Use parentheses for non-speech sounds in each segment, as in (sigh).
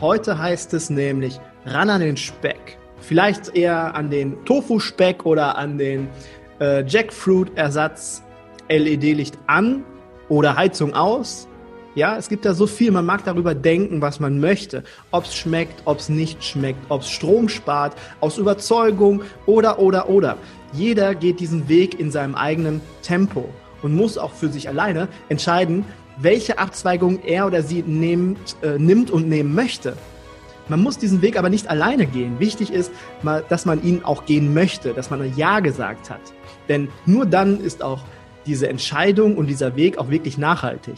Heute heißt es nämlich ran an den Speck. Vielleicht eher an den Tofu-Speck oder an den äh, Jackfruit-Ersatz LED-Licht an oder Heizung aus. Ja, es gibt da so viel, man mag darüber denken, was man möchte. Ob es schmeckt, ob es nicht schmeckt, ob es Strom spart, aus Überzeugung oder, oder, oder. Jeder geht diesen Weg in seinem eigenen Tempo und muss auch für sich alleine entscheiden, welche Abzweigung er oder sie nimmt, äh, nimmt und nehmen möchte. Man muss diesen Weg aber nicht alleine gehen. Wichtig ist, dass man ihn auch gehen möchte, dass man Ja gesagt hat. Denn nur dann ist auch diese Entscheidung und dieser Weg auch wirklich nachhaltig.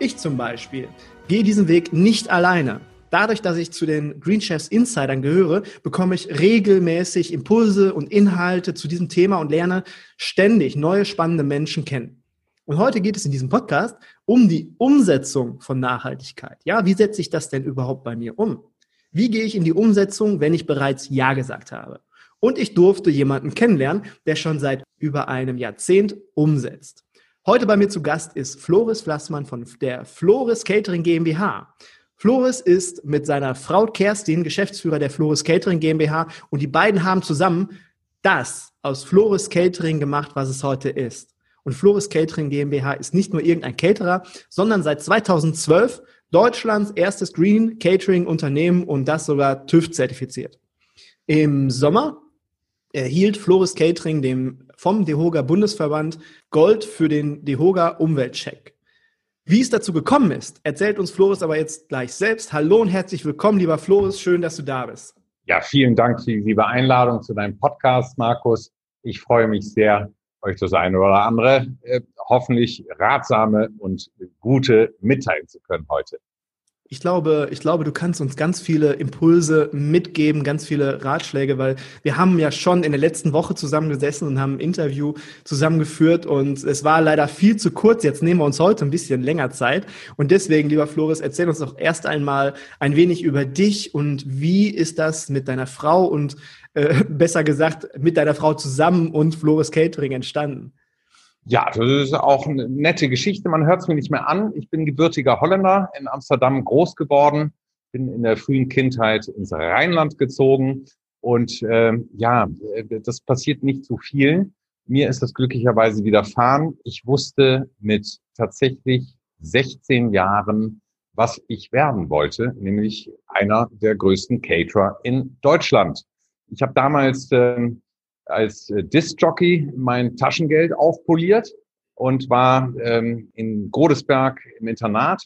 Ich zum Beispiel gehe diesen Weg nicht alleine. Dadurch, dass ich zu den Green Chefs Insidern gehöre, bekomme ich regelmäßig Impulse und Inhalte zu diesem Thema und lerne ständig neue spannende Menschen kennen. Und heute geht es in diesem Podcast um die Umsetzung von Nachhaltigkeit. Ja, wie setze ich das denn überhaupt bei mir um? Wie gehe ich in die Umsetzung, wenn ich bereits Ja gesagt habe? Und ich durfte jemanden kennenlernen, der schon seit über einem Jahrzehnt umsetzt. Heute bei mir zu Gast ist Floris Flassmann von der Floris Catering GmbH. Floris ist mit seiner Frau Kerstin Geschäftsführer der Floris Catering GmbH und die beiden haben zusammen das aus Floris Catering gemacht, was es heute ist. Und Floris Catering GmbH ist nicht nur irgendein Caterer, sondern seit 2012 Deutschlands erstes Green Catering Unternehmen und das sogar TÜV zertifiziert. Im Sommer erhielt Floris Catering dem, vom DEHOGA Bundesverband Gold für den DEHOGA Umweltcheck. Wie es dazu gekommen ist, erzählt uns Floris aber jetzt gleich selbst. Hallo und herzlich willkommen, lieber Floris. Schön, dass du da bist. Ja, vielen Dank für die liebe Einladung zu deinem Podcast, Markus. Ich freue mich sehr, euch das eine oder andere äh, hoffentlich ratsame und gute mitteilen zu können heute. Ich glaube, ich glaube, du kannst uns ganz viele Impulse mitgeben, ganz viele Ratschläge, weil wir haben ja schon in der letzten Woche zusammengesessen und haben ein Interview zusammengeführt und es war leider viel zu kurz. Jetzt nehmen wir uns heute ein bisschen länger Zeit und deswegen, lieber Floris, erzähl uns doch erst einmal ein wenig über dich und wie ist das mit deiner Frau und äh, (laughs) besser gesagt, mit deiner Frau zusammen und Flores Catering entstanden? Ja, das ist auch eine nette Geschichte. Man hört es mir nicht mehr an. Ich bin gebürtiger Holländer, in Amsterdam groß geworden, bin in der frühen Kindheit ins Rheinland gezogen. Und äh, ja, das passiert nicht zu vielen. Mir ist das glücklicherweise widerfahren. Ich wusste mit tatsächlich 16 Jahren, was ich werden wollte, nämlich einer der größten Caterer in Deutschland. Ich habe damals äh, als äh, Disc-Jockey mein Taschengeld aufpoliert und war ähm, in Godesberg im Internat.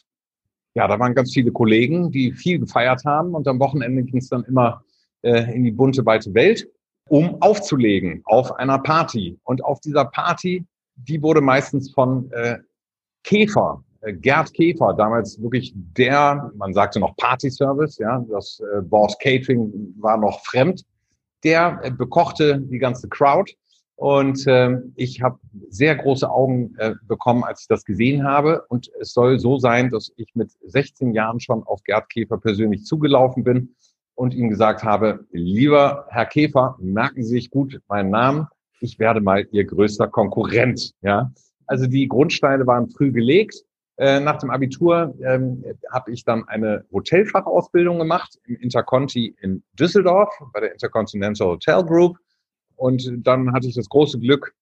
Ja, da waren ganz viele Kollegen, die viel gefeiert haben und am Wochenende ging es dann immer äh, in die bunte, weite Welt, um aufzulegen auf einer Party. Und auf dieser Party, die wurde meistens von äh, Käfer, äh, Gerd Käfer, damals wirklich der, man sagte noch Party-Service, ja, das äh, Wort Catering war noch fremd der äh, bekochte die ganze Crowd. Und äh, ich habe sehr große Augen äh, bekommen, als ich das gesehen habe. Und es soll so sein, dass ich mit 16 Jahren schon auf Gerd Käfer persönlich zugelaufen bin und ihm gesagt habe, lieber Herr Käfer, merken Sie sich gut meinen Namen. Ich werde mal Ihr größter Konkurrent. Ja, also die Grundsteine waren früh gelegt. Äh, nach dem Abitur ähm, habe ich dann eine Hotelfachausbildung gemacht im Interconti in Düsseldorf bei der Intercontinental Hotel Group. Und dann hatte ich das große Glück,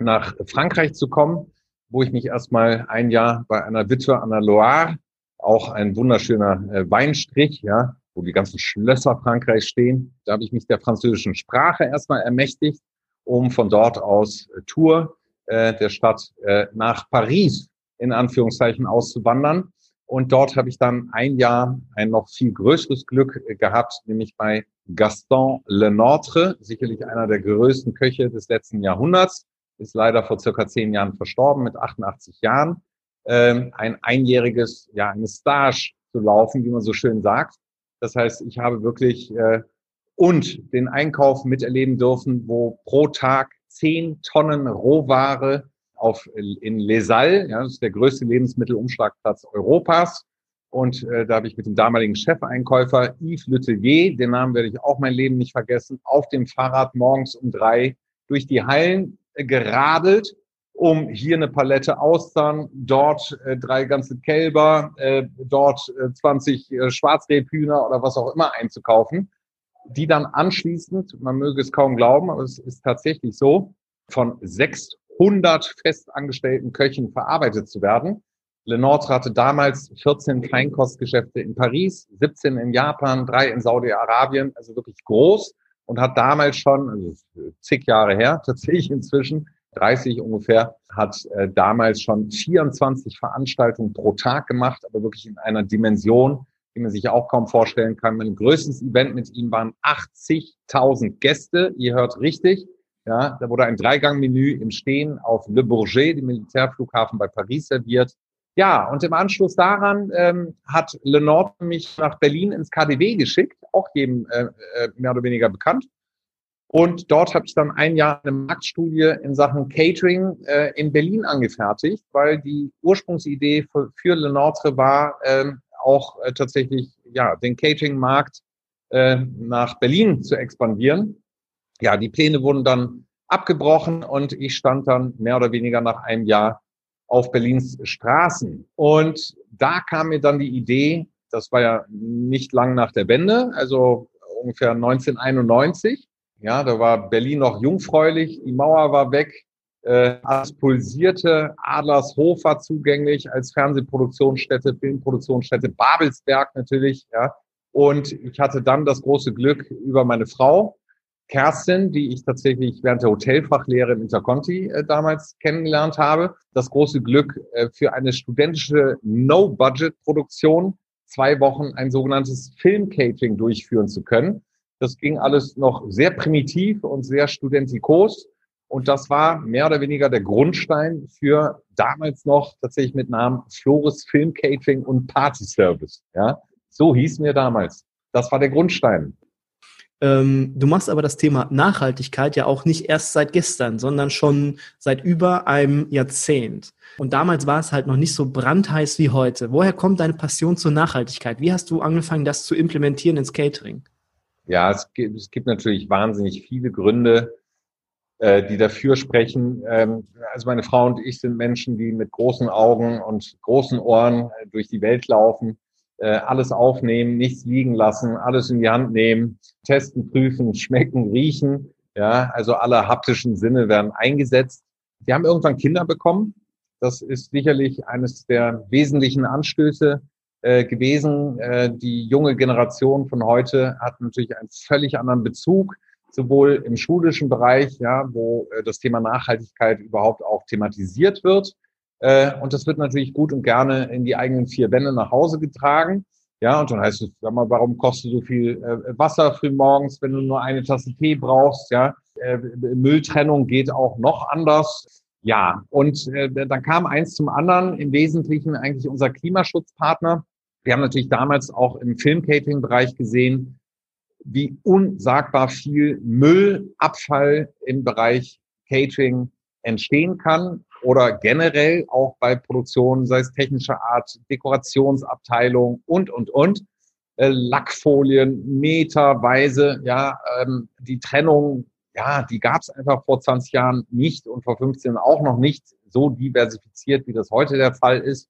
nach Frankreich zu kommen, wo ich mich erstmal ein Jahr bei einer Witwe an der Loire, auch ein wunderschöner äh, Weinstrich, ja, wo die ganzen Schlösser Frankreichs stehen. Da habe ich mich der französischen Sprache erstmal ermächtigt, um von dort aus äh, Tour äh, der Stadt äh, nach Paris in Anführungszeichen auszuwandern. Und dort habe ich dann ein Jahr ein noch viel größeres Glück äh, gehabt, nämlich bei Gaston Lenortre, sicherlich einer der größten Köche des letzten Jahrhunderts, ist leider vor circa zehn Jahren verstorben mit 88 Jahren. Ähm, ein einjähriges, ja, eine Stage zu laufen, wie man so schön sagt. Das heißt, ich habe wirklich äh, und den Einkauf miterleben dürfen, wo pro Tag zehn Tonnen Rohware auf, in Les Halles, ja, das ist der größte Lebensmittelumschlagplatz Europas. Und äh, da habe ich mit dem damaligen Chefeinkäufer Yves Letellier, den Namen werde ich auch mein Leben nicht vergessen, auf dem Fahrrad morgens um drei durch die Hallen äh, geradelt, um hier eine Palette Austern, dort äh, drei ganze Kälber, äh, dort äh, 20 äh, Schwarzrebhühner oder was auch immer einzukaufen, die dann anschließend, man möge es kaum glauben, aber es ist tatsächlich so, von 600 festangestellten Köchen verarbeitet zu werden. Lenortre hatte damals 14 Kleinkostgeschäfte in Paris, 17 in Japan, drei in Saudi-Arabien, also wirklich groß und hat damals schon, also zig Jahre her (laughs) tatsächlich inzwischen, 30 ungefähr, hat äh, damals schon 24 Veranstaltungen pro Tag gemacht, aber wirklich in einer Dimension, die man sich auch kaum vorstellen kann. Mein größtes Event mit ihm waren 80.000 Gäste. Ihr hört richtig. Ja, da wurde ein Dreigangmenü im Stehen auf Le Bourget, dem Militärflughafen bei Paris, serviert. Ja, und im Anschluss daran ähm, hat Lenord mich nach Berlin ins KDW geschickt, auch jedem äh, äh, mehr oder weniger bekannt. Und dort habe ich dann ein Jahr eine Marktstudie in Sachen Catering äh, in Berlin angefertigt, weil die Ursprungsidee für, für Le Nordre war, ähm, auch äh, tatsächlich ja den Catering-Markt äh, nach Berlin zu expandieren. Ja, die Pläne wurden dann abgebrochen und ich stand dann mehr oder weniger nach einem Jahr auf Berlins Straßen. Und da kam mir dann die Idee, das war ja nicht lang nach der Wende, also ungefähr 1991, ja, da war Berlin noch jungfräulich, die Mauer war weg, äh, alles pulsierte, Adlershof war zugänglich als Fernsehproduktionsstätte, Filmproduktionsstätte, Babelsberg natürlich, ja. Und ich hatte dann das große Glück über meine Frau, Kerstin, die ich tatsächlich während der Hotelfachlehre im Interconti äh, damals kennengelernt habe, das große Glück äh, für eine studentische No-Budget-Produktion zwei Wochen ein sogenanntes Film-Catering durchführen zu können. Das ging alles noch sehr primitiv und sehr studentikos. Und das war mehr oder weniger der Grundstein für damals noch tatsächlich mit Namen Flores Film Catering und Party Service. Ja, so hieß mir damals. Das war der Grundstein. Ähm, du machst aber das Thema Nachhaltigkeit ja auch nicht erst seit gestern, sondern schon seit über einem Jahrzehnt. Und damals war es halt noch nicht so brandheiß wie heute. Woher kommt deine Passion zur Nachhaltigkeit? Wie hast du angefangen, das zu implementieren ins Catering? Ja, es gibt, es gibt natürlich wahnsinnig viele Gründe, äh, die dafür sprechen. Ähm, also meine Frau und ich sind Menschen, die mit großen Augen und großen Ohren äh, durch die Welt laufen, alles aufnehmen, nichts liegen lassen, alles in die Hand nehmen, testen, prüfen, (laughs) schmecken, riechen. Ja, also alle haptischen Sinne werden eingesetzt. Wir haben irgendwann Kinder bekommen. Das ist sicherlich eines der wesentlichen Anstöße, äh, gewesen. Äh, die junge Generation von heute hat natürlich einen völlig anderen Bezug, sowohl im schulischen Bereich, ja, wo äh, das Thema Nachhaltigkeit überhaupt auch thematisiert wird. Äh, und das wird natürlich gut und gerne in die eigenen vier Wände nach Hause getragen. Ja, und dann heißt es, sag mal, warum kochst du so viel äh, Wasser früh morgens, wenn du nur eine Tasse Tee brauchst? Ja, äh, Mülltrennung geht auch noch anders. Ja, und dann kam eins zum anderen, im Wesentlichen eigentlich unser Klimaschutzpartner, wir haben natürlich damals auch im Film-Catering-Bereich gesehen, wie unsagbar viel Müll, Abfall im Bereich Catering entstehen kann oder generell auch bei Produktionen, sei es technischer Art, Dekorationsabteilung und, und, und. Äh, Lackfolien, meterweise, ja, ähm, die Trennung, ja, die gab es einfach vor 20 Jahren nicht und vor 15 auch noch nicht so diversifiziert, wie das heute der Fall ist.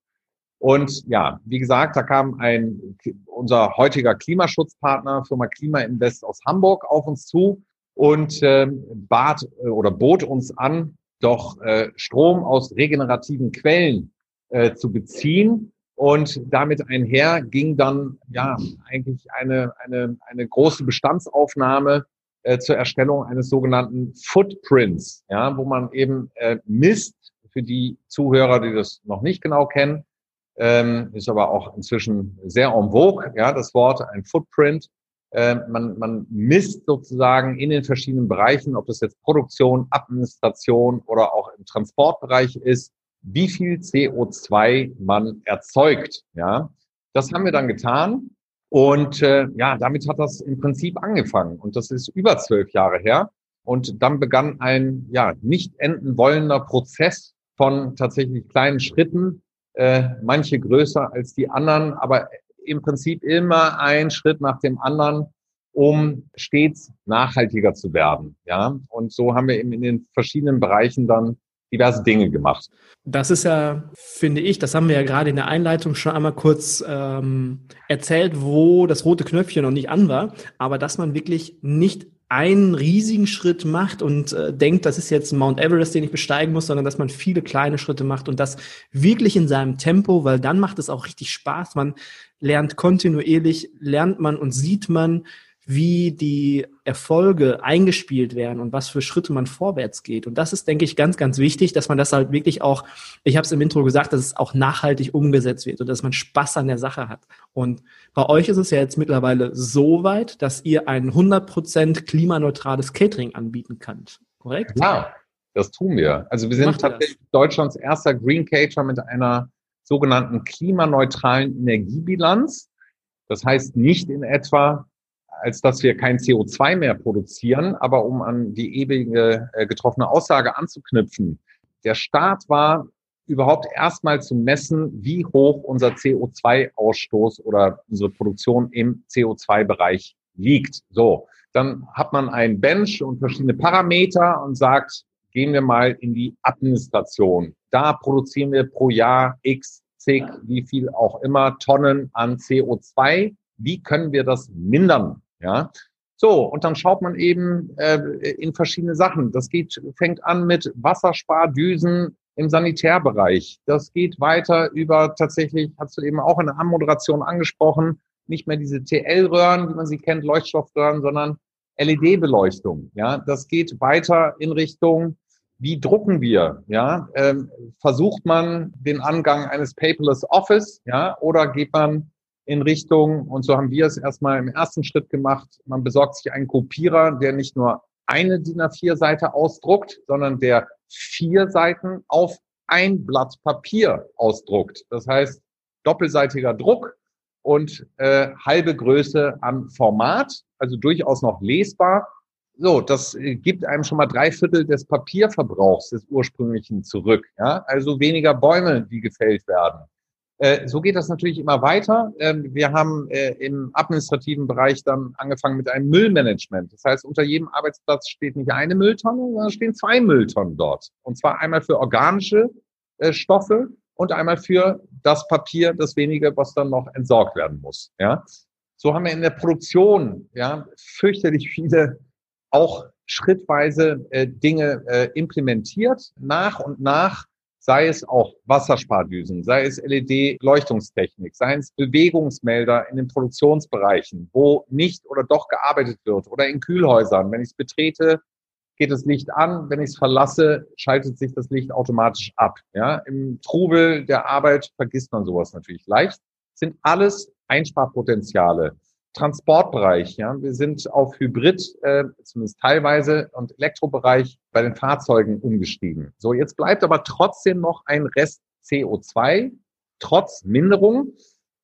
Und ja, wie gesagt, da kam ein, unser heutiger Klimaschutzpartner, Firma Klima Invest aus Hamburg, auf uns zu und äh, bat äh, oder bot uns an, doch äh, Strom aus regenerativen Quellen äh, zu beziehen Und damit einher ging dann ja eigentlich eine, eine, eine große Bestandsaufnahme äh, zur Erstellung eines sogenannten Footprints, ja, wo man eben äh, misst, für die Zuhörer, die das noch nicht genau kennen, ähm, ist aber auch inzwischen sehr en vogue, ja, das Wort, ein Footprint. Äh, man, man misst sozusagen in den verschiedenen Bereichen, ob das jetzt Produktion, Administration oder auch im Transportbereich ist, wie viel CO2 man erzeugt. Ja, das haben wir dann getan und äh, ja, damit hat das im Prinzip angefangen und das ist über zwölf Jahre her. Und dann begann ein ja nicht enden wollender Prozess von tatsächlich kleinen Schritten, äh, manche größer als die anderen, aber im Prinzip immer ein Schritt nach dem anderen, um stets nachhaltiger zu werden. Ja, und so haben wir eben in den verschiedenen Bereichen dann diverse Dinge gemacht. Das ist ja, finde ich, das haben wir ja gerade in der Einleitung schon einmal kurz ähm, erzählt, wo das rote Knöpfchen noch nicht an war, aber dass man wirklich nicht einen riesigen Schritt macht und äh, denkt, das ist jetzt Mount Everest, den ich besteigen muss, sondern dass man viele kleine Schritte macht und das wirklich in seinem Tempo, weil dann macht es auch richtig Spaß. Man lernt kontinuierlich, lernt man und sieht man, wie die Erfolge eingespielt werden und was für Schritte man vorwärts geht. Und das ist, denke ich, ganz, ganz wichtig, dass man das halt wirklich auch, ich habe es im Intro gesagt, dass es auch nachhaltig umgesetzt wird und dass man Spaß an der Sache hat. Und bei euch ist es ja jetzt mittlerweile so weit, dass ihr ein 100% klimaneutrales Catering anbieten könnt. Korrekt? Ja, das tun wir. Also wir sind tatsächlich Deutschlands erster Green Caterer mit einer sogenannten klimaneutralen Energiebilanz. Das heißt nicht in etwa, als dass wir kein CO2 mehr produzieren. Aber um an die ewige äh, getroffene Aussage anzuknüpfen, der Start war überhaupt erstmal zu messen, wie hoch unser CO2-Ausstoß oder unsere Produktion im CO2-Bereich liegt. So, dann hat man ein Bench und verschiedene Parameter und sagt, gehen wir mal in die Administration. Da produzieren wir pro Jahr x, zig, wie viel auch immer Tonnen an CO2. Wie können wir das mindern? Ja, so, und dann schaut man eben äh, in verschiedene Sachen. Das geht, fängt an mit Wasserspardüsen im Sanitärbereich. Das geht weiter über tatsächlich, hast du eben auch in der Anmoderation angesprochen, nicht mehr diese TL-Röhren, wie man sie kennt, Leuchtstoffröhren, sondern LED-Beleuchtung. Ja, das geht weiter in Richtung, wie drucken wir? Ja, ähm, versucht man den Angang eines paperless Office? Ja, oder geht man in Richtung, und so haben wir es erstmal im ersten Schritt gemacht, man besorgt sich einen Kopierer, der nicht nur eine DIN A4-Seite ausdruckt, sondern der vier Seiten auf ein Blatt Papier ausdruckt. Das heißt, doppelseitiger Druck und äh, halbe Größe an Format, also durchaus noch lesbar. So, das äh, gibt einem schon mal drei Viertel des Papierverbrauchs des ursprünglichen zurück. Ja? Also weniger Bäume, die gefällt werden. Äh, so geht das natürlich immer weiter. Ähm, wir haben äh, im administrativen Bereich dann angefangen mit einem Müllmanagement. Das heißt, unter jedem Arbeitsplatz steht nicht eine Mülltonne, sondern stehen zwei Mülltonnen dort. Und zwar einmal für organische äh, Stoffe und einmal für das Papier, das wenige, was dann noch entsorgt werden muss. Ja, so haben wir in der Produktion ja fürchterlich viele auch schrittweise äh, Dinge äh, implementiert. Nach und nach sei es auch Wasserspardüsen, sei es LED-Leuchtungstechnik, sei es Bewegungsmelder in den Produktionsbereichen, wo nicht oder doch gearbeitet wird oder in Kühlhäusern. Wenn ich es betrete, geht das Licht an. Wenn ich es verlasse, schaltet sich das Licht automatisch ab. Ja, im Trubel der Arbeit vergisst man sowas natürlich leicht. Sind alles Einsparpotenziale. Transportbereich, ja, wir sind auf Hybrid, äh, zumindest teilweise, und Elektrobereich bei den Fahrzeugen umgestiegen. So, jetzt bleibt aber trotzdem noch ein Rest CO2, trotz Minderung.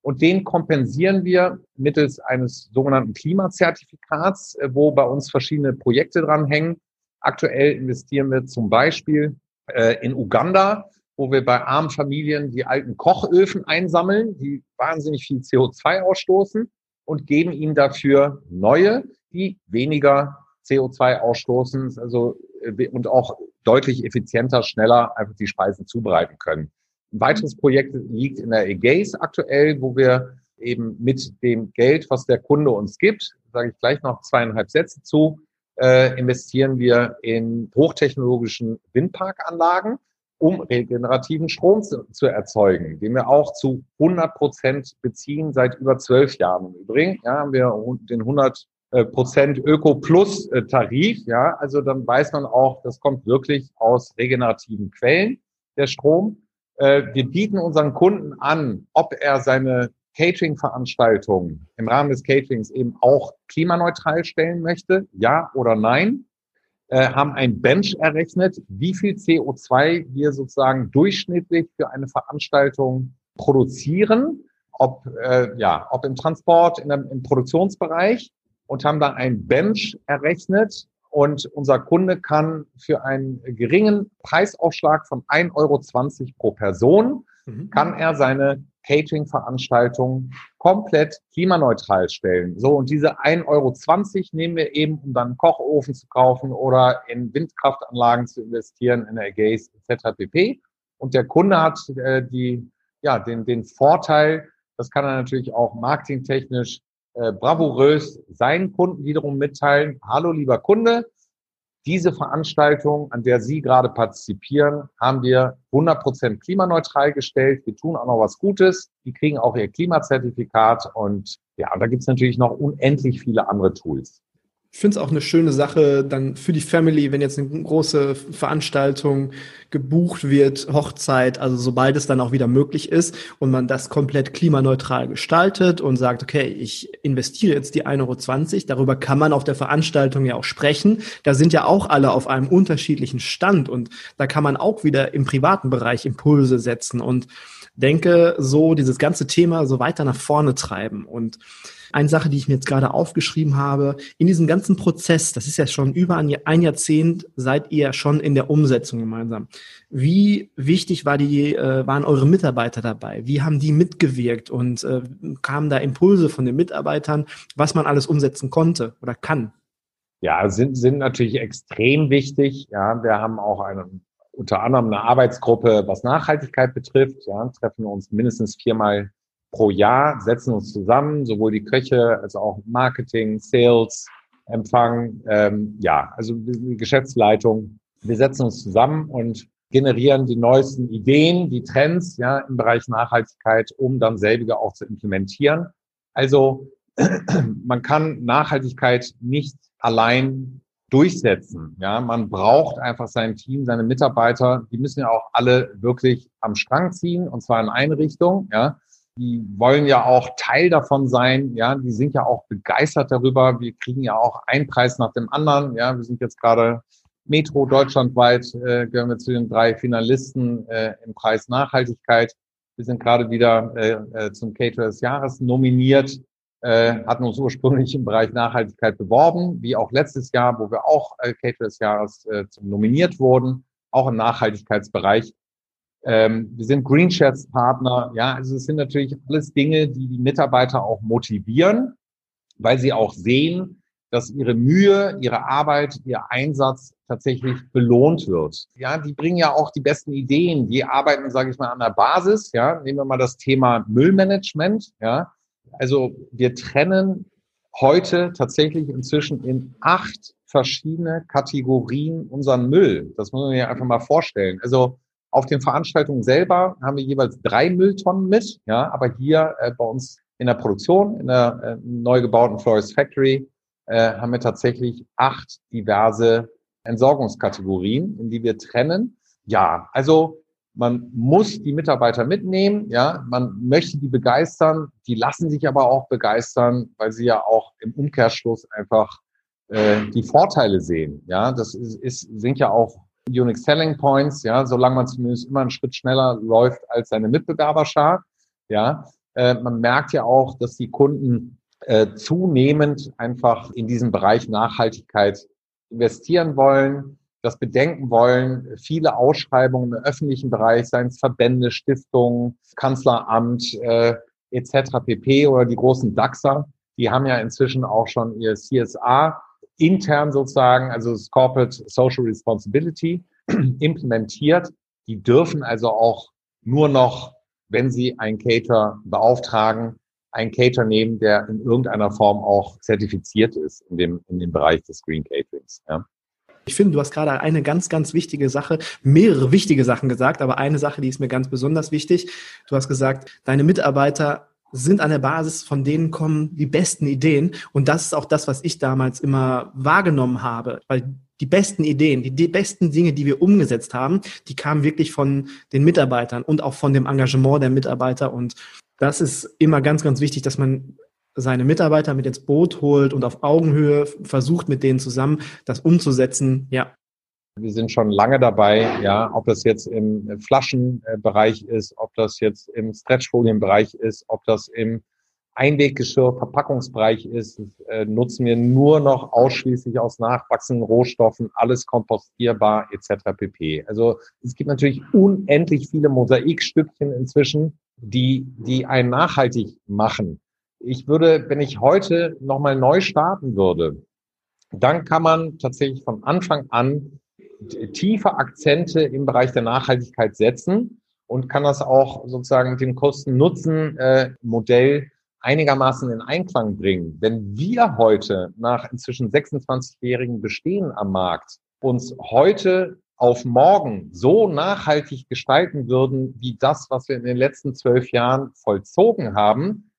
Und den kompensieren wir mittels eines sogenannten Klimazertifikats, äh, wo bei uns verschiedene Projekte dranhängen. Aktuell investieren wir zum Beispiel äh, in Uganda, wo wir bei armen Familien die alten Kochöfen einsammeln, die wahnsinnig viel CO2 ausstoßen und geben ihnen dafür neue, die weniger CO2 ausstoßen, also äh, und auch deutlich effizienter, schneller einfach die Speisen zubereiten können. Ein weiteres Projekt liegt in der Ägäis aktuell, wo wir eben mit dem Geld, was der Kunde uns gibt, sage ich gleich noch zweieinhalb Sätze zu, äh, investieren wir in hochtechnologischen Windparkanlagen. Um regenerativen Strom zu, zu, erzeugen, den wir auch zu 100 Prozent beziehen seit über zwölf Jahren. Im Übrigen ja, haben wir den 100 äh, Prozent Öko-Plus-Tarif. Ja, also dann weiß man auch, das kommt wirklich aus regenerativen Quellen, der Strom. Äh, wir bieten unseren Kunden an, ob er seine Catering-Veranstaltungen im Rahmen des Caterings eben auch klimaneutral stellen möchte, ja oder nein, äh, haben ein Bench errechnet, wie viel CO2 wir sozusagen durchschnittlich für eine Veranstaltung produzieren, ob, äh, ja, ob im Transport, in dem, im Produktionsbereich und haben da ein Bench errechnet und unser Kunde kann für einen geringen Preisaufschlag von 1,20 Euro pro Person, mhm. kann er seine Catering-Veranstaltung komplett klimaneutral stellen. So, und diese 1,20 Euro nehmen wir eben, um dann einen Kochofen zu kaufen oder in Windkraftanlagen zu investieren, in Energase etc. pp. Und der Kunde hat äh, die, ja, den, den Vorteil, das kann er natürlich auch marketingtechnisch äh, bravourös seinen Kunden wiederum mitteilen. Hallo, lieber Kunde, diese Veranstaltung, an der Sie gerade partizipieren, haben wir 100% klimaneutral gestellt. Wir tun auch noch was Gutes. Die kriegen auch ihr Klimazertifikat. Und ja, da gibt es natürlich noch unendlich viele andere Tools. Ich finde es auch eine schöne Sache dann für die Family, wenn jetzt eine große Veranstaltung gebucht wird, Hochzeit, also sobald es dann auch wieder möglich ist und man das komplett klimaneutral gestaltet und sagt, okay, ich investiere jetzt die 1,20 Euro, darüber kann man auf der Veranstaltung ja auch sprechen. Da sind ja auch alle auf einem unterschiedlichen Stand und da kann man auch wieder im privaten Bereich Impulse setzen und denke, so dieses ganze Thema so weiter nach vorne treiben und eine Sache, die ich mir jetzt gerade aufgeschrieben habe, in diesem ganzen Prozess, das ist ja schon über ein Jahrzehnt, seid ihr schon in der Umsetzung gemeinsam. Wie wichtig war die, äh, waren eure Mitarbeiter dabei? Wie haben die mitgewirkt und äh, kamen da Impulse von den Mitarbeitern, was man alles umsetzen konnte oder kann? Ja, sind, sind natürlich extrem wichtig. Ja, wir haben auch eine, unter anderem eine Arbeitsgruppe, was Nachhaltigkeit betrifft. Ja, treffen uns mindestens viermal pro Jahr, setzen uns zusammen, sowohl die Köche als auch Marketing, Sales, Empfang, ähm, ja, also die Geschäftsleitung. Wir setzen uns zusammen und generieren die neuesten Ideen, die Trends ja im Bereich Nachhaltigkeit, um dann selbige auch zu implementieren. Also (clears throat) man kann Nachhaltigkeit nicht allein durchsetzen. Ja, man braucht einfach sein Team, seine Mitarbeiter. Die müssen ja auch alle wirklich am Strang ziehen und zwar in eine Richtung. Ja, die wollen ja auch Teil davon sein, ja, die sind ja auch begeistert darüber. Wir kriegen ja auch einen Preis nach dem anderen, ja, wir sind jetzt gerade Metro deutschlandweit, äh, gehören wir zu den drei Finalisten äh, im Preis Nachhaltigkeit. Wir sind gerade wieder äh, äh, zum Caterer des Jahres nominiert, äh, hatten uns ursprünglich im Bereich Nachhaltigkeit beworben, wie auch letztes Jahr, wo wir auch äh, Caterer des Jahres äh, nominiert wurden, auch im Nachhaltigkeitsbereich. Ähm, wir sind Green Shirts Partner. Ja, also es sind natürlich alles Dinge, die die Mitarbeiter auch motivieren, weil sie auch sehen, dass ihre Mühe, ihre Arbeit, ihr Einsatz tatsächlich belohnt wird. Ja, die bringen ja auch die besten Ideen. Die arbeiten, sage ich mal, an der Basis. Ja, nehmen wir mal das Thema Müllmanagement. Ja, also wir trennen heute tatsächlich inzwischen in acht verschiedene Kategorien unseren Müll. Das muss man sich einfach mal vorstellen. Also auf den Veranstaltungen selber haben wir jeweils drei Mülltonnen mit, ja, aber hier äh, bei uns in der Produktion, in der äh, neu gebauten Florist Factory, äh, haben wir tatsächlich acht diverse Entsorgungskategorien, in die wir trennen. Ja, also man muss die Mitarbeiter mitnehmen, ja, man möchte die begeistern, die lassen sich aber auch begeistern, weil sie ja auch im Umkehrschluss einfach äh, die Vorteile sehen. Ja, das ist, ist, sind ja auch Unique Selling Points, ja, solange man zumindest immer einen Schritt schneller läuft als seine Mitbewerberschar. Ja, äh, man merkt ja auch, dass die Kunden äh, zunehmend einfach in diesem Bereich Nachhaltigkeit investieren wollen, das bedenken wollen. Viele Ausschreibungen im öffentlichen Bereich, seien es Verbände, Stiftungen, Kanzleramt äh, etc. pp. oder die großen DAXer, die haben ja inzwischen auch schon ihr CSA intern sozusagen, also das Corporate Social Responsibility, (clears throat) implementiert. Die dürfen also auch nur noch, wenn sie einen Cater beauftragen, einen Cater nehmen, der in irgendeiner Form auch zertifiziert ist in dem, in dem Bereich des Green Caterings. Ja. Ich finde, du hast gerade eine ganz, ganz wichtige Sache, mehrere wichtige Sachen gesagt, aber eine Sache, die ist mir ganz besonders wichtig. Du hast gesagt, deine Mitarbeiter sind an der Basis, von denen kommen die besten Ideen. Und das ist auch das, was ich damals immer wahrgenommen habe, weil die besten Ideen, die, die besten Dinge, die wir umgesetzt haben, die kamen wirklich von den Mitarbeitern und auch von dem Engagement der Mitarbeiter. Und das ist immer ganz, ganz wichtig, dass man seine Mitarbeiter mit ins Boot holt und auf Augenhöhe versucht, mit denen zusammen das umzusetzen. Ja, wir sind schon lange dabei, ja, ob das jetzt im Flaschenbereich ist, ob das jetzt im Stretchfolienbereich ist, ob das im Einweggeschirr, Verpackungsbereich ist, äh, nutzen wir nur noch ausschließlich aus nachwachsenden Rohstoffen, alles kompostierbar etc. pp. Also es gibt natürlich unendlich viele Mosaikstückchen inzwischen, die, die einen nachhaltig machen. Ich würde, wenn ich heute nochmal neu starten würde, dann kann man tatsächlich von Anfang an tiefe Akzente im Bereich der Nachhaltigkeit setzen und kann das auch sozusagen mit dem Kosten-Nutzen-Modell einigermaßen in Einklang bringen. Wenn wir heute nach inzwischen 26-jährigen Bestehen am Markt uns heute auf morgen so nachhaltig gestalten würden, wie das, was wir in den letzten zwölf Jahren vollzogen haben,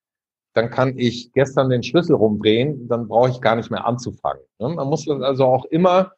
dann kann ich gestern den Schlüssel rumdrehen, dann brauche ich gar nicht mehr anzufangen. Man muss also auch immer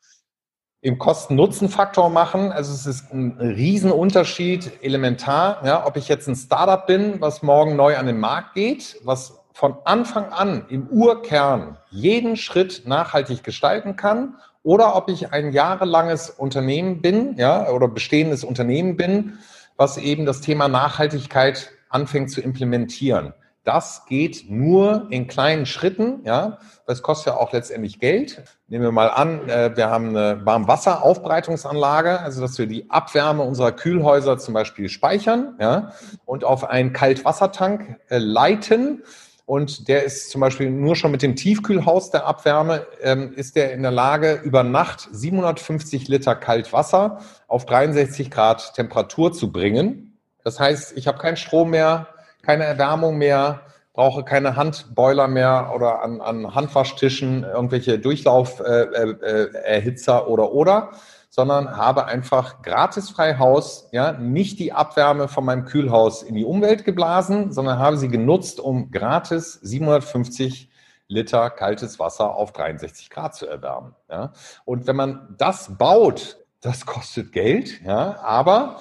im Kosten-Nutzen-Faktor machen. Also es ist ein Riesenunterschied, elementar, ja, ob ich jetzt ein Startup bin, was morgen neu an den Markt geht, was von Anfang an im Urkern jeden Schritt nachhaltig gestalten kann, oder ob ich ein jahrelanges Unternehmen bin, ja, oder bestehendes Unternehmen bin, was eben das Thema Nachhaltigkeit anfängt zu implementieren. Das geht nur in kleinen Schritten, ja, es kostet ja auch letztendlich Geld. Nehmen wir mal an, äh, wir haben eine Warmwasseraufbereitungsanlage, also dass wir die Abwärme unserer Kühlhäuser zum Beispiel speichern, ja, und auf einen Kaltwassertank äh, leiten. Und der ist zum Beispiel nur schon mit dem Tiefkühlhaus der Abwärme, ähm, ist der in der Lage, über Nacht 750 Liter Kaltwasser auf 63 Grad Temperatur zu bringen. Das heißt, ich habe keinen Strom mehr, keine Erwärmung mehr, brauche keine Handboiler mehr oder an, an Handwaschtischen irgendwelche Durchlauferhitzer äh, äh, oder oder, sondern habe einfach gratis frei Haus, ja, nicht die Abwärme von meinem Kühlhaus in die Umwelt geblasen, sondern habe sie genutzt, um gratis 750 Liter kaltes Wasser auf 63 Grad zu erwärmen. Ja. Und wenn man das baut, das kostet Geld, ja, aber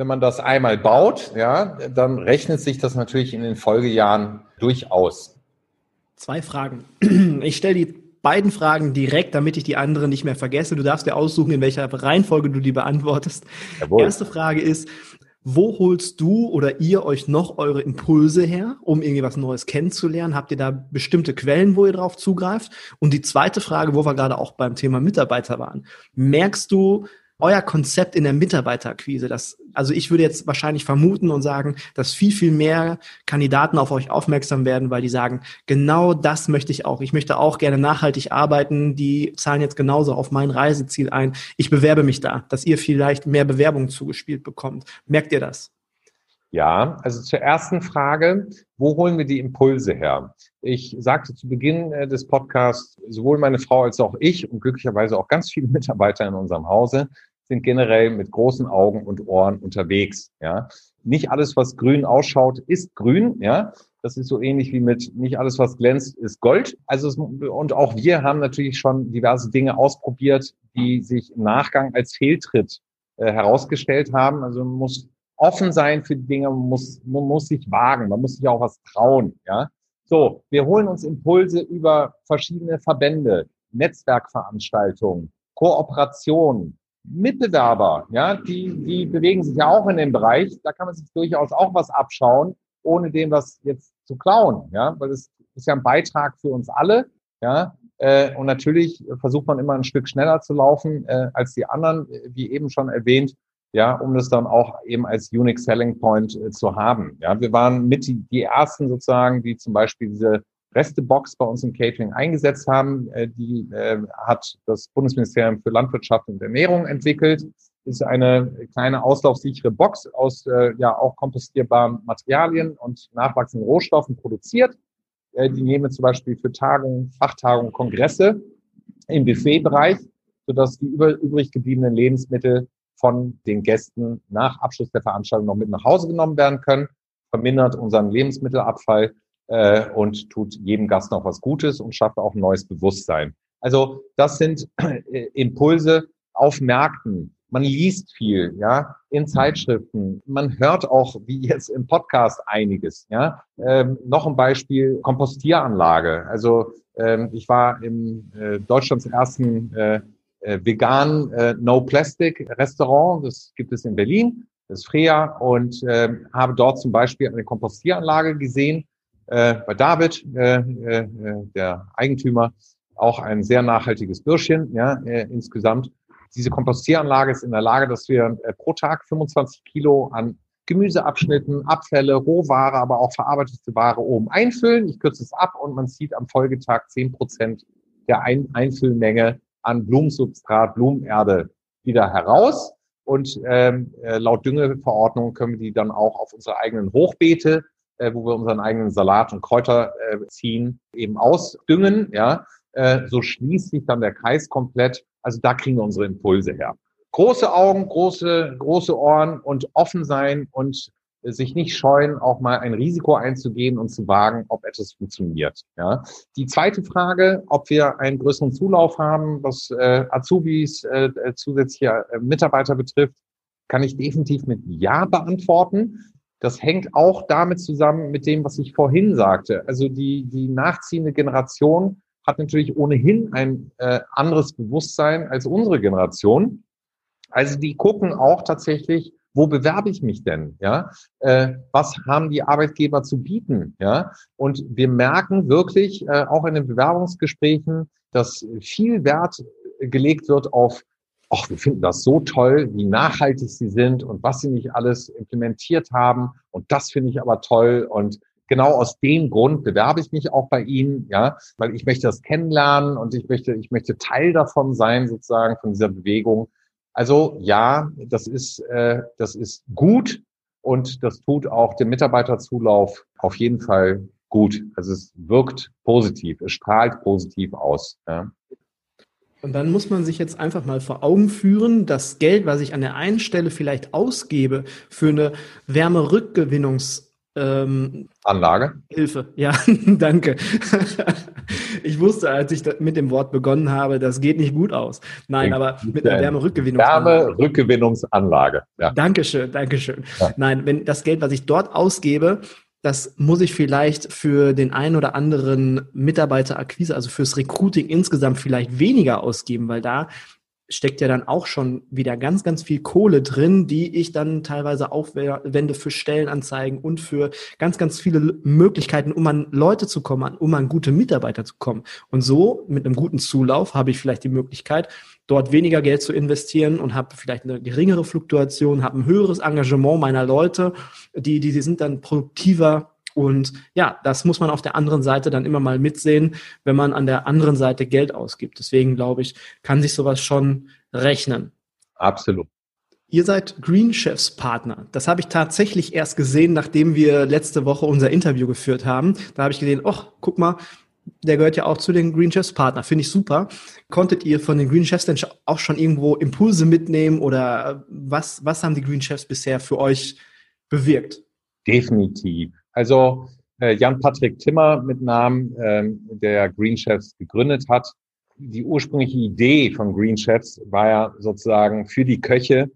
wenn man das einmal baut, ja, dann rechnet sich das natürlich in den Folgejahren durchaus. Zwei Fragen. (clears throat) Ich stelle die beiden Fragen direkt, damit ich die anderen nicht mehr vergesse. Du darfst dir aussuchen, in welcher Reihenfolge du die beantwortest. Jawohl. Erste Frage ist, wo holst du oder ihr euch noch eure Impulse her, um irgendwie was Neues kennenzulernen? Habt ihr da bestimmte Quellen, wo ihr drauf zugreift? Und die zweite Frage, wo wir gerade auch beim Thema Mitarbeiter waren. Merkst du, euer Konzept in der Mitarbeiterakquise. Das, also ich würde jetzt wahrscheinlich vermuten und sagen, dass viel, viel mehr Kandidaten auf euch aufmerksam werden, weil die sagen, genau das möchte ich auch. Ich möchte auch gerne nachhaltig arbeiten. Die zahlen jetzt genauso auf mein Reiseziel ein. Ich bewerbe mich da, dass ihr vielleicht mehr Bewerbungen zugespielt bekommt. Merkt ihr das? Ja, also zur ersten Frage, wo holen wir die Impulse her? Ich sagte zu Beginn äh, des Podcasts, sowohl meine Frau als auch ich und glücklicherweise auch ganz viele Mitarbeiter in unserem Hause sind generell mit großen Augen und Ohren unterwegs. Ja, nicht alles, was grün ausschaut, ist grün. Ja, das ist so ähnlich wie mit nicht alles, was glänzt, ist Gold. Also es, und auch wir haben natürlich schon diverse Dinge ausprobiert, die sich im Nachgang als Fehltritt äh, herausgestellt haben. Also man muss offen sein für die Dinge, man muss, man muss sich wagen, man muss sich auch was trauen. Ja, so wir holen uns Impulse über verschiedene Verbände, Netzwerkveranstaltungen, Kooperationen, Mitbewerber, ja, die, die bewegen sich ja auch in dem Bereich. Da kann man sich durchaus auch was abschauen, ohne dem was jetzt zu klauen, ja, weil es ist ja ein Beitrag für uns alle, ja. Äh, und natürlich versucht man immer ein Stück schneller zu laufen äh, als die anderen, wie eben schon erwähnt, ja, um das dann auch eben als Unique Selling Point äh, zu haben. Ja, wir waren mit die, die ersten sozusagen, die zum Beispiel diese Restebox bei uns im Catering eingesetzt haben. Äh, die äh, hat das Bundesministerium für Landwirtschaft und Ernährung entwickelt. Ist eine kleine auslaufsichere Box aus äh, ja auch kompostierbaren Materialien und nachwachsenden Rohstoffen produziert. Die nehmen wir zum Beispiel für Tagungen, Fachtagungen, Kongresse im Buffetbereich sodass die übrig gebliebenen Lebensmittel von den Gästen nach Abschluss der Veranstaltung noch mit nach Hause genommen werden können, vermindert unseren Lebensmittelabfall äh, und tut jedem Gast noch was Gutes und schafft auch ein neues Bewusstsein. Also das sind äh, Impulse auf Märkten. Man liest viel, ja, in Zeitschriften. Man hört auch, wie jetzt im Podcast, einiges, ja. Ähm, noch ein Beispiel, Kompostieranlage. Also ähm, ich war im äh, Deutschlands ersten äh, äh, vegan äh, No Plastic Restaurant. Das gibt es in Berlin, das ist Freya und äh, habe dort zum Beispiel eine Kompostieranlage gesehen. Äh, bei David, äh, äh, der Eigentümer, auch ein sehr nachhaltiges Bürschchen, ja, äh, insgesamt. Diese Kompostieranlage ist in der Lage, dass wir äh, pro Tag 25 Kilo an Gemüseabschnitten, Abfälle, Rohware, aber auch verarbeitete Ware oben einfüllen. Ich kürze es ab und man zieht am Folgetag 10 Prozent der Ein Einfüllmenge an Blumensubstrat, Blumenerde wieder heraus. Und ähm, äh, laut Düngeverordnung können wir die dann auch auf unsere eigenen Hochbeete, äh, wo wir unseren eigenen Salat und Kräuter äh, ziehen, eben ausdüngen. Ja, äh, so schließt sich dann der Kreis komplett. Also da kriegen wir unsere Impulse her. Große Augen, große, große Ohren und offen sein und sich nicht scheuen, auch mal ein Risiko einzugehen und zu wagen, ob etwas funktioniert. Ja. Die zweite Frage, ob wir einen größeren Zulauf haben, was äh, Azubis, äh, äh zusätzliche äh, Mitarbeiter betrifft, kann ich definitiv mit Ja beantworten. Das hängt auch damit zusammen mit dem, was ich vorhin sagte. Also die, die nachziehende Generation hat natürlich ohnehin ein äh, anderes Bewusstsein als unsere Generation. Also die gucken auch tatsächlich, wo bewerbe ich mich denn? Ja, äh, was haben die Arbeitgeber zu bieten? Ja, und wir merken wirklich äh, auch in den Bewerbungsgesprächen, dass viel Wert gelegt wird auf ach, wir finden das so toll, wie nachhaltig sie sind und was sie nicht alles implementiert haben. Und das finde ich aber toll. Und genau aus dem Grund bewerbe ich mich auch bei Ihnen, ja, weil ich möchte das kennenlernen und ich möchte, ich möchte Teil davon sein, sozusagen von dieser Bewegung. Also ja, das ist, äh, das ist gut und das tut auch dem Mitarbeiterzulauf auf jeden Fall gut. Also es wirkt positiv, es strahlt positiv aus. Ja. Und dann muss man sich jetzt einfach mal vor Augen führen, das Geld, was ich an der einen Stelle vielleicht ausgebe für eine Wärmerückgewinnungs ähm, Anlage. Hilfe, ja, (laughs) danke. ich wusste, als ich mit dem Wort begonnen habe, das geht nicht gut aus. Nein, aber mit einer Wärmerückgewinnungsanlage. Wärmerückgewinnungsanlage. Ja. Dankeschön, Dankeschön. Ja. Nein, wenn das Geld, was ich dort ausgebe, das muss ich vielleicht für den einen oder anderen Mitarbeiterakquise, also fürs Recruiting insgesamt vielleicht weniger ausgeben, weil da steckt ja dann auch schon wieder ganz, ganz viel Kohle drin, die ich dann teilweise aufwende für Stellenanzeigen und für ganz, ganz viele Möglichkeiten, um an Leute zu kommen, um an gute Mitarbeiter zu kommen. Und so mit einem guten Zulauf habe ich vielleicht die Möglichkeit, dort weniger Geld zu investieren und habe vielleicht eine geringere Fluktuation, habe ein höheres Engagement meiner Leute, die, die, die sind dann produktiver und ja, das muss man auf der anderen Seite dann immer mal mitsehen, wenn man an der anderen Seite Geld ausgibt. Deswegen glaube ich, kann sich sowas schon rechnen. Absolut. Ihr seid Green Chefs Partner. Das habe ich tatsächlich erst gesehen, nachdem wir letzte Woche unser Interview geführt haben. Da habe ich gesehen, ach, guck mal, der gehört ja auch zu den Green Chefs Partner. Finde ich super. Konntet ihr von den Green Chefs denn auch schon irgendwo Impulse mitnehmen oder was, was haben die Green Chefs bisher für euch bewirkt? Definitiv. Also äh, Jan-Patrick Timmer mit Namen, ähm, der Green Chefs gegründet hat. Die ursprüngliche Idee von Green Chefs war ja sozusagen für die Köche äh,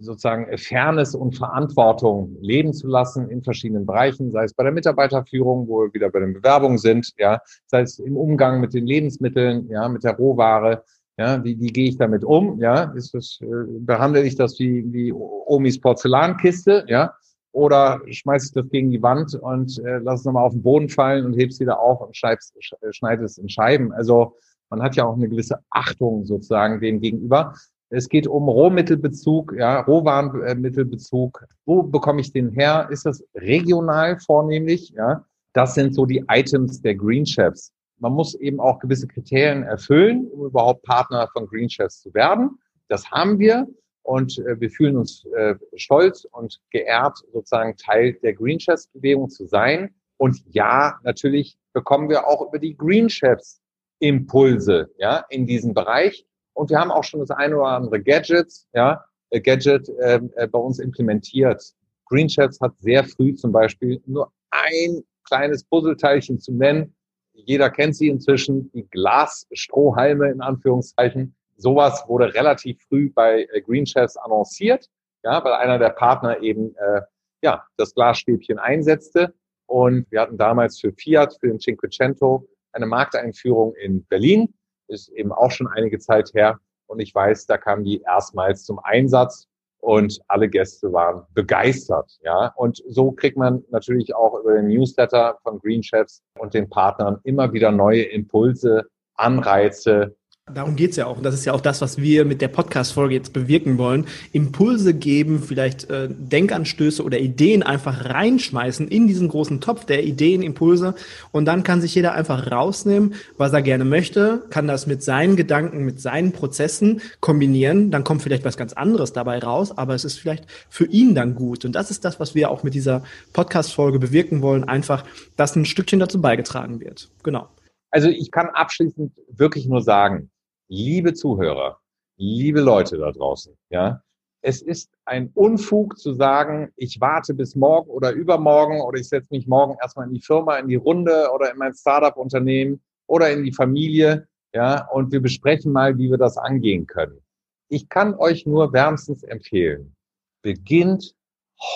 sozusagen Fairness und Verantwortung leben zu lassen in verschiedenen Bereichen, sei es bei der Mitarbeiterführung, wo wir wieder bei den Bewerbungen sind, ja, sei es im Umgang mit den Lebensmitteln, ja, mit der Rohware, ja, wie, wie gehe ich damit um, ja, ist das, äh, behandle ich das wie, wie Omis Porzellankiste, ja, oder schmeiß ich das gegen die Wand und äh, lass es nochmal auf den Boden fallen und heb's wieder auf und schneidest, schneid es in Scheiben. Also man hat ja auch eine gewisse Achtung sozusagen dem gegenüber. Es geht um Rohmittelbezug, ja, Rohwarenmittelbezug. Wo bekomme ich den her? Ist das regional vornehmlich? Ja, das sind so die Items der Green Chefs. Man muss eben auch gewisse Kriterien erfüllen, um überhaupt Partner von Green Chefs zu werden. Das haben wir. Und äh, wir fühlen uns äh, stolz und geehrt, sozusagen Teil der Green Chefs Bewegung zu sein. Und ja, natürlich bekommen wir auch über die Green Chefs Impulse, ja, in diesem Bereich. Und wir haben auch schon das eine oder andere Gadgets, ja, äh, Gadget äh, äh, bei uns implementiert. Green Chefs hat sehr früh zum Beispiel nur ein kleines Puzzleteilchen zu nennen. Jeder kennt sie inzwischen, die Glasstrohhalme in Anführungszeichen. Sowas wurde relativ früh bei äh, Green Chefs annonciert, ja, weil einer der Partner eben äh, ja, das Glasstäbchen einsetzte. Und wir hatten damals für Fiat, für den Cinquecento, eine Markteinführung in Berlin. Ist eben auch schon einige Zeit her. Und ich weiß, da kamen die erstmals zum Einsatz und alle Gäste waren begeistert. Ja, und so kriegt man natürlich auch über den Newsletter von Green Chefs und den Partnern immer wieder neue Impulse, Anreize, Darum geht's ja auch. Und das ist ja auch das, was wir mit der Podcast-Folge jetzt bewirken wollen. Impulse geben, vielleicht äh, Denkanstöße oder Ideen einfach reinschmeißen in diesen großen Topf der Ideen, Impulse. Und dann kann sich jeder einfach rausnehmen, was er gerne möchte, kann das mit seinen Gedanken, mit seinen Prozessen kombinieren. Dann kommt vielleicht was ganz anderes dabei raus, aber es ist vielleicht für ihn dann gut. Und das ist das, was wir auch mit dieser Podcast-Folge bewirken wollen. Einfach, dass ein Stückchen dazu beigetragen wird. Genau. Also ich kann abschließend wirklich nur sagen, liebe Zuhörer, liebe Leute da draußen, ja, es ist ein Unfug zu sagen, ich warte bis morgen oder übermorgen oder ich setze mich morgen erstmal in die Firma, in die Runde oder in mein Startup-Unternehmen oder in die Familie, ja, und wir besprechen mal, wie wir das angehen können. Ich kann euch nur wärmstens empfehlen, beginnt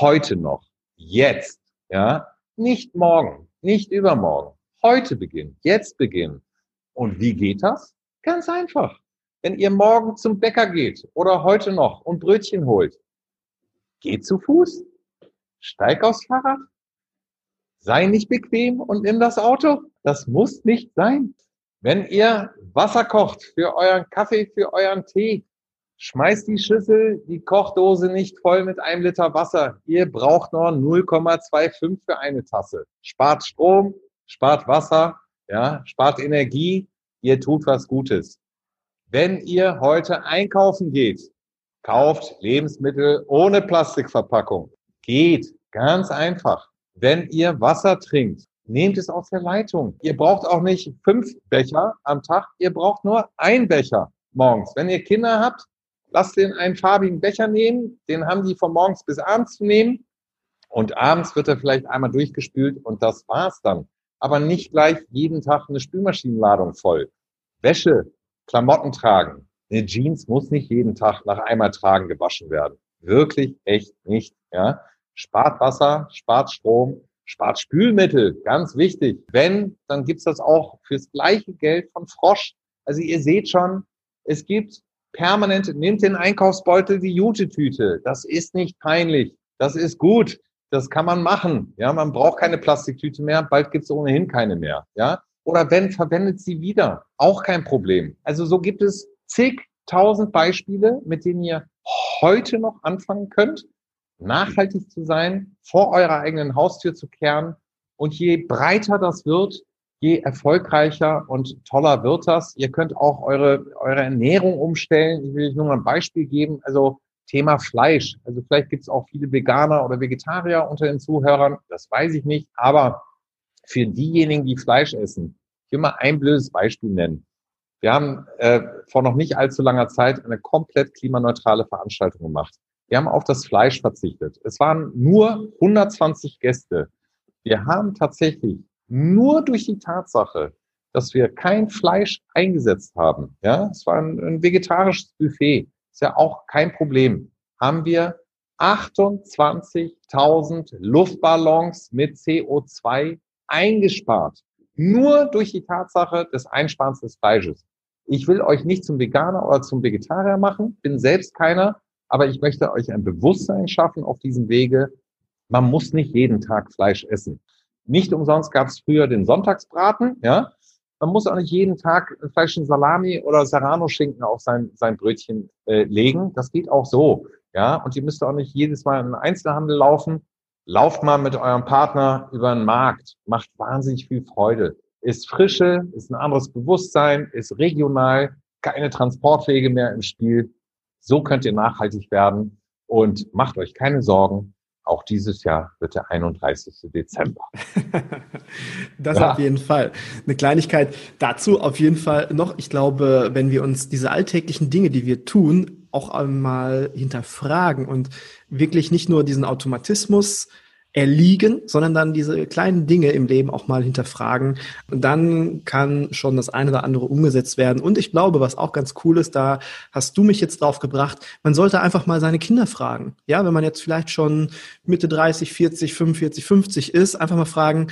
heute noch, jetzt, ja, nicht morgen, nicht übermorgen, heute beginnen, jetzt beginnen. Und wie geht das? Ganz einfach. Wenn ihr morgen zum Bäcker geht oder heute noch und Brötchen holt, geht zu Fuß, steig aufs Fahrrad, sei nicht bequem und nimm das Auto. Das muss nicht sein. Wenn ihr Wasser kocht für euren Kaffee, für euren Tee, schmeißt die Schüssel, die Kochdose nicht voll mit einem Liter Wasser. Ihr braucht nur 0,25 für eine Tasse. Spart Strom, spart Wasser, ja, spart Energie ihr tut was Gutes. Wenn ihr heute einkaufen geht, kauft Lebensmittel ohne Plastikverpackung. Geht ganz einfach. Wenn ihr Wasser trinkt, nehmt es aus der Leitung. Ihr braucht auch nicht fünf Becher am Tag, ihr braucht nur ein Becher morgens. Wenn ihr Kinder habt, lasst den einen farbigen Becher nehmen, den haben die von morgens bis abends zu nehmen und abends wird er vielleicht einmal durchgespült und das war's dann aber nicht gleich jeden Tag eine Spülmaschinenladung voll. Wäsche, Klamotten tragen. Eine Jeans muss nicht jeden Tag nach einmal tragen gewaschen werden. Wirklich echt nicht. Ja? Spart Wasser, spart Strom, spart Spülmittel, ganz wichtig. Wenn, dann gibt's das auch fürs gleiche Geld von Frosch. Also ihr seht schon, es gibt permanent, nehmt den Einkaufsbeutel, die Jute-Tüte. Das ist nicht peinlich. Das ist gut. Das kann man machen. Ja, man braucht keine Plastiktüte mehr. Bald gibt es ohnehin keine mehr. Ja, oder wenn verwendet sie wieder, auch kein Problem. Also so gibt es zigtausend Beispiele, mit denen ihr heute noch anfangen könnt, nachhaltig zu sein, vor eurer eigenen Haustür zu kehren. Und je breiter das wird, je erfolgreicher und toller wird das. Ihr könnt auch eure, eure Ernährung umstellen. Ich will euch nur mal ein Beispiel geben. Also Thema Fleisch. Also vielleicht gibt es auch viele Veganer oder Vegetarier unter den Zuhörern, das weiß ich nicht. Aber für diejenigen, die Fleisch essen, ich will mal ein blödes Beispiel nennen. Wir haben äh, vor noch nicht allzu langer Zeit eine komplett klimaneutrale Veranstaltung gemacht. Wir haben auf das Fleisch verzichtet. Es waren nur 120 Gäste. Wir haben tatsächlich nur durch die Tatsache, dass wir kein Fleisch eingesetzt haben, ja, es war ein, ein vegetarisches Buffet, ist ja auch kein Problem, haben wir 28.000 Luftballons mit CO2 eingespart. Nur durch die Tatsache des Einsparens des Fleisches. Ich will euch nicht zum Veganer oder zum Vegetarier machen, bin selbst keiner, aber ich möchte euch ein Bewusstsein schaffen auf diesem Wege. Man muss nicht jeden Tag Fleisch essen. Nicht umsonst gab es früher den Sonntagsbraten, ja. Man muss auch nicht jeden Tag Fleisch und Salami oder Serrano-Schinken auf sein, sein Brötchen äh, legen. Das geht auch so. Ja, und ihr müsst auch nicht jedes Mal in den Einzelhandel laufen. Lauft mal mit eurem Partner über den Markt. Macht wahnsinnig viel Freude. Ist Frische, ist ein anderes Bewusstsein, ist regional, keine Transportwege mehr im Spiel. So könnt ihr nachhaltig werden und macht euch keine Sorgen. Auch dieses Jahr wird der 31. Dezember. (laughs) das ja. auf jeden Fall. Eine Kleinigkeit dazu auf jeden Fall noch. Ich glaube, wenn wir uns diese alltäglichen Dinge, die wir tun, auch einmal hinterfragen und wirklich nicht nur diesen Automatismus erliegen, sondern dann diese kleinen Dinge im Leben auch mal hinterfragen. Und dann kann schon das eine oder andere umgesetzt werden. Und ich glaube, was auch ganz cool ist, da hast du mich jetzt drauf gebracht, man sollte einfach mal seine Kinder fragen. Ja, wenn man jetzt vielleicht schon Mitte 30, 40, 45, 50 ist, einfach mal fragen,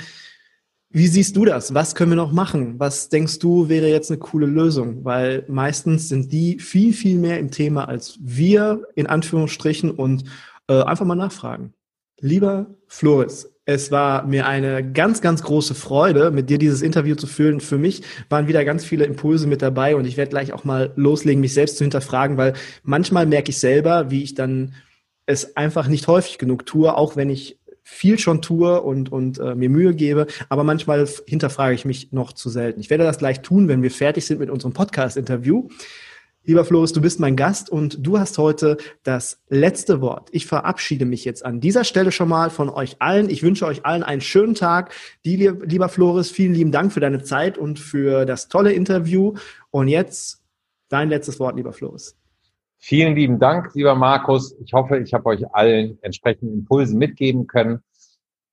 wie siehst du das? Was können wir noch machen? Was denkst du wäre jetzt eine coole Lösung? Weil meistens sind die viel, viel mehr im Thema als wir, in Anführungsstrichen, und äh, einfach mal nachfragen. Lieber Floris, es war mir eine ganz, ganz große Freude, mit dir dieses Interview zu führen. Für mich waren wieder ganz viele Impulse mit dabei und ich werde gleich auch mal loslegen, mich selbst zu hinterfragen, weil manchmal merke ich selber, wie ich dann es einfach nicht häufig genug tue, auch wenn ich viel schon tue und, und äh, mir Mühe gebe, aber manchmal hinterfrage ich mich noch zu selten. Ich werde das gleich tun, wenn wir fertig sind mit unserem Podcast-Interview. Lieber Floris, du bist mein Gast und du hast heute das letzte Wort. Ich verabschiede mich jetzt an dieser Stelle schon mal von euch allen. Ich wünsche euch allen einen schönen Tag. Die, lieber Floris, vielen lieben Dank für deine Zeit und für das tolle Interview. Und jetzt dein letztes Wort, lieber Floris. Vielen lieben Dank, lieber Markus. Ich hoffe, ich habe euch allen entsprechende Impulse mitgeben können.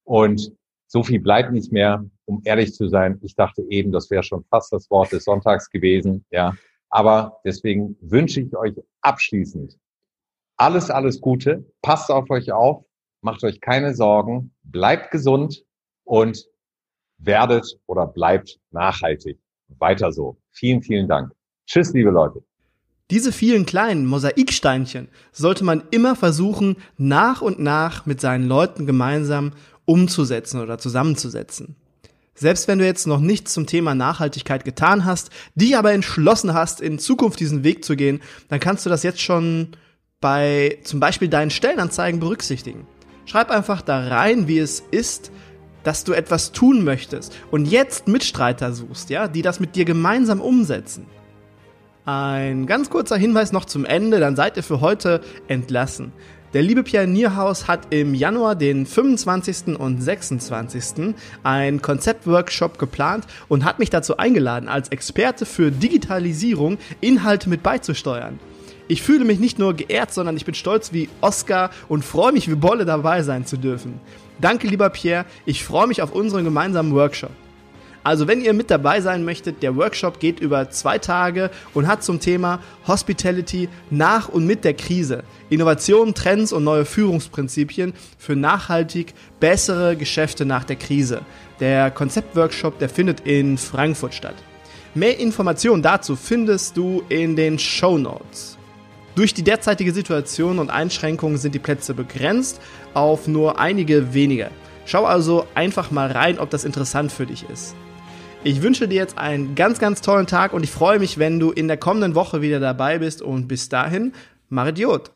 Und so viel bleibt nicht mehr, um ehrlich zu sein. Ich dachte eben, das wäre schon fast das Wort des Sonntags gewesen. Ja, aber deswegen wünsche ich euch abschließend alles, alles Gute. Passt auf euch auf, macht euch keine Sorgen, bleibt gesund und werdet oder bleibt nachhaltig. Weiter so. Vielen, vielen Dank. Tschüss, liebe Leute. Diese vielen kleinen Mosaiksteinchen sollte man immer versuchen, nach und nach mit seinen Leuten gemeinsam umzusetzen oder zusammenzusetzen. Selbst wenn du jetzt noch nichts zum Thema Nachhaltigkeit getan hast, dich aber entschlossen hast, in Zukunft diesen Weg zu gehen, dann kannst du das jetzt schon bei zum Beispiel deinen Stellenanzeigen berücksichtigen. Schreib einfach da rein, wie es ist, dass du etwas tun möchtest und jetzt Mitstreiter suchst, ja, die das mit dir gemeinsam umsetzen. Ein ganz kurzer Hinweis noch zum Ende, dann seid ihr für heute entlassen. Der liebe Pierre Nierhaus hat im Januar den 25. und 26. ein Konzeptworkshop geplant und hat mich dazu eingeladen, als Experte für Digitalisierung Inhalte mit beizusteuern. Ich fühle mich nicht nur geehrt, sondern ich bin stolz wie Oscar und freue mich wie Bolle dabei sein zu dürfen. Danke, lieber Pierre. Ich freue mich auf unseren gemeinsamen Workshop. Also wenn ihr mit dabei sein möchtet, der Workshop geht über zwei Tage und hat zum Thema Hospitality nach und mit der Krise. Innovationen, Trends und neue Führungsprinzipien für nachhaltig bessere Geschäfte nach der Krise. Der Konzeptworkshop, der findet in Frankfurt statt. Mehr Informationen dazu findest du in den Show Notes. Durch die derzeitige Situation und Einschränkungen sind die Plätze begrenzt auf nur einige wenige. Schau also einfach mal rein, ob das interessant für dich ist. Ich wünsche dir jetzt einen ganz, ganz tollen Tag und ich freue mich, wenn du in der kommenden Woche wieder dabei bist und bis dahin, Maridiot.